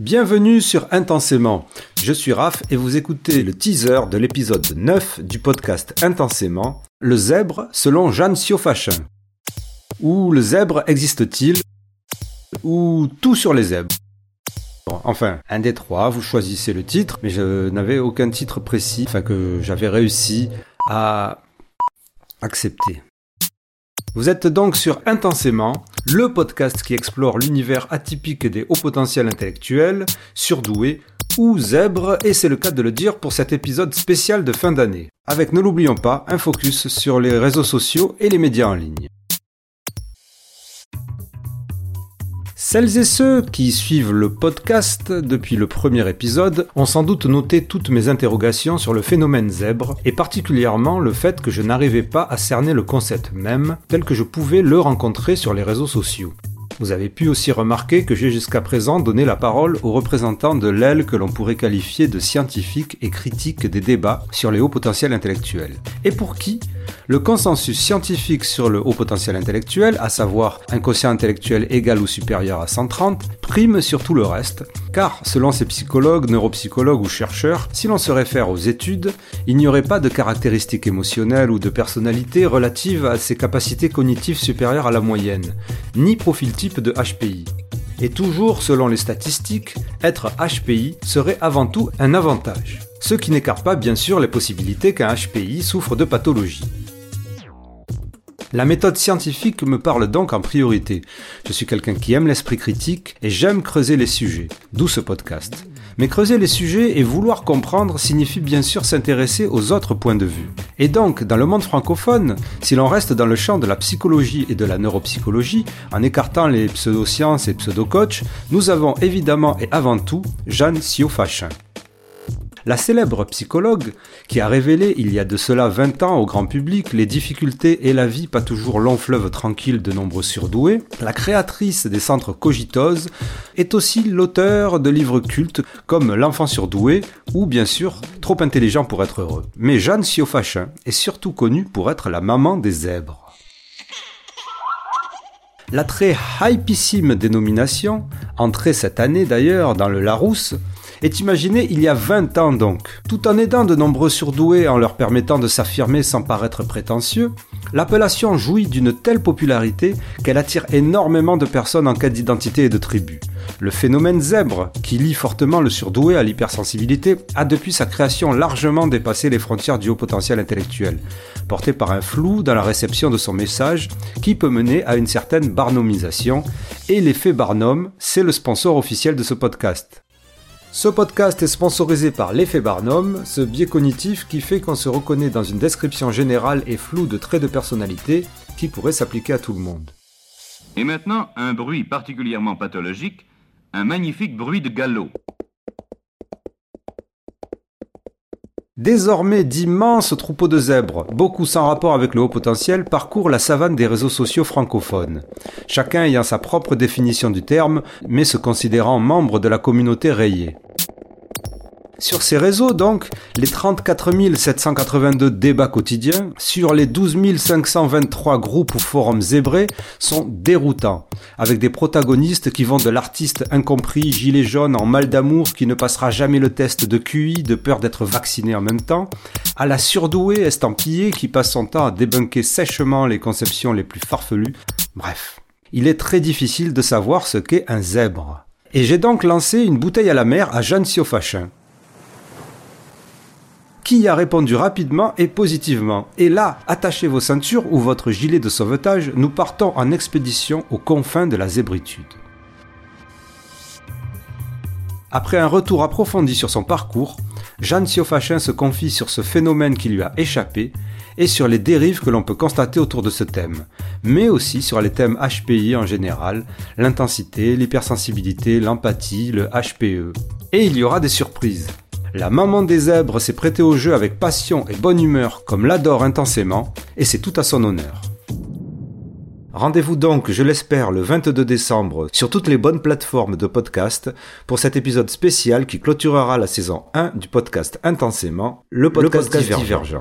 Bienvenue sur Intensément. Je suis Raph et vous écoutez le teaser de l'épisode 9 du podcast Intensément, le zèbre selon Jeanne Siofachin. Ou le zèbre existe-t-il? Ou tout sur les zèbres? Enfin, un des trois, vous choisissez le titre, mais je n'avais aucun titre précis, enfin que j'avais réussi à accepter. Vous êtes donc sur Intensément, le podcast qui explore l'univers atypique des hauts potentiels intellectuels, surdoués ou zèbres, et c'est le cas de le dire pour cet épisode spécial de fin d'année, avec ne l'oublions pas un focus sur les réseaux sociaux et les médias en ligne. Celles et ceux qui suivent le podcast depuis le premier épisode ont sans doute noté toutes mes interrogations sur le phénomène zèbre, et particulièrement le fait que je n'arrivais pas à cerner le concept même tel que je pouvais le rencontrer sur les réseaux sociaux. Vous avez pu aussi remarquer que j'ai jusqu'à présent donné la parole aux représentants de l'aile que l'on pourrait qualifier de scientifique et critique des débats sur les hauts potentiels intellectuels. Et pour qui le consensus scientifique sur le haut potentiel intellectuel, à savoir un quotient intellectuel égal ou supérieur à 130, prime sur tout le reste, car selon ces psychologues, neuropsychologues ou chercheurs, si l'on se réfère aux études, il n'y aurait pas de caractéristiques émotionnelles ou de personnalité relatives à ces capacités cognitives supérieures à la moyenne, ni profil type de HPI. Et toujours selon les statistiques, être HPI serait avant tout un avantage. Ce qui n'écarte pas bien sûr les possibilités qu'un HPI souffre de pathologie. La méthode scientifique me parle donc en priorité. Je suis quelqu'un qui aime l'esprit critique et j'aime creuser les sujets, d'où ce podcast. Mais creuser les sujets et vouloir comprendre signifie bien sûr s'intéresser aux autres points de vue. Et donc, dans le monde francophone, si l'on reste dans le champ de la psychologie et de la neuropsychologie, en écartant les pseudosciences et pseudo-coachs, nous avons évidemment et avant tout Jeanne Siofachin. La célèbre psychologue, qui a révélé il y a de cela 20 ans au grand public les difficultés et la vie pas toujours long fleuve tranquille de nombreux surdoués, la créatrice des centres Cogitose, est aussi l'auteur de livres cultes comme L'enfant surdoué ou bien sûr Trop intelligent pour être heureux. Mais Jeanne Siofachin est surtout connue pour être la maman des zèbres. La très hypissime dénomination, entrée cette année d'ailleurs dans le Larousse, est imaginé il y a 20 ans donc. Tout en aidant de nombreux surdoués en leur permettant de s'affirmer sans paraître prétentieux, l'appellation jouit d'une telle popularité qu'elle attire énormément de personnes en quête d'identité et de tribu. Le phénomène zèbre, qui lie fortement le surdoué à l'hypersensibilité, a depuis sa création largement dépassé les frontières du haut potentiel intellectuel, porté par un flou dans la réception de son message qui peut mener à une certaine barnomisation, et l'effet Barnum, c'est le sponsor officiel de ce podcast. Ce podcast est sponsorisé par l'effet Barnum, ce biais cognitif qui fait qu'on se reconnaît dans une description générale et floue de traits de personnalité qui pourrait s'appliquer à tout le monde. Et maintenant, un bruit particulièrement pathologique, un magnifique bruit de galop. Désormais, d'immenses troupeaux de zèbres, beaucoup sans rapport avec le haut potentiel, parcourent la savane des réseaux sociaux francophones. Chacun ayant sa propre définition du terme, mais se considérant membre de la communauté rayée. Sur ces réseaux, donc, les 34 782 débats quotidiens sur les 12 523 groupes ou forums zébrés sont déroutants, avec des protagonistes qui vont de l'artiste incompris gilet jaune en mal d'amour qui ne passera jamais le test de QI de peur d'être vacciné en même temps, à la surdouée estampillée qui passe son temps à débunker sèchement les conceptions les plus farfelues. Bref, il est très difficile de savoir ce qu'est un zèbre. Et j'ai donc lancé une bouteille à la mer à Jeanne Siofachin qui a répondu rapidement et positivement. Et là, attachez vos ceintures ou votre gilet de sauvetage, nous partons en expédition aux confins de la zébritude. Après un retour approfondi sur son parcours, Jeanne Siofachin se confie sur ce phénomène qui lui a échappé et sur les dérives que l'on peut constater autour de ce thème, mais aussi sur les thèmes HPI en général, l'intensité, l'hypersensibilité, l'empathie, le HPE. Et il y aura des surprises. La maman des zèbres s'est prêtée au jeu avec passion et bonne humeur comme l'adore intensément, et c'est tout à son honneur. Rendez-vous donc, je l'espère, le 22 décembre sur toutes les bonnes plateformes de podcast pour cet épisode spécial qui clôturera la saison 1 du podcast Intensément, le podcast, divergent.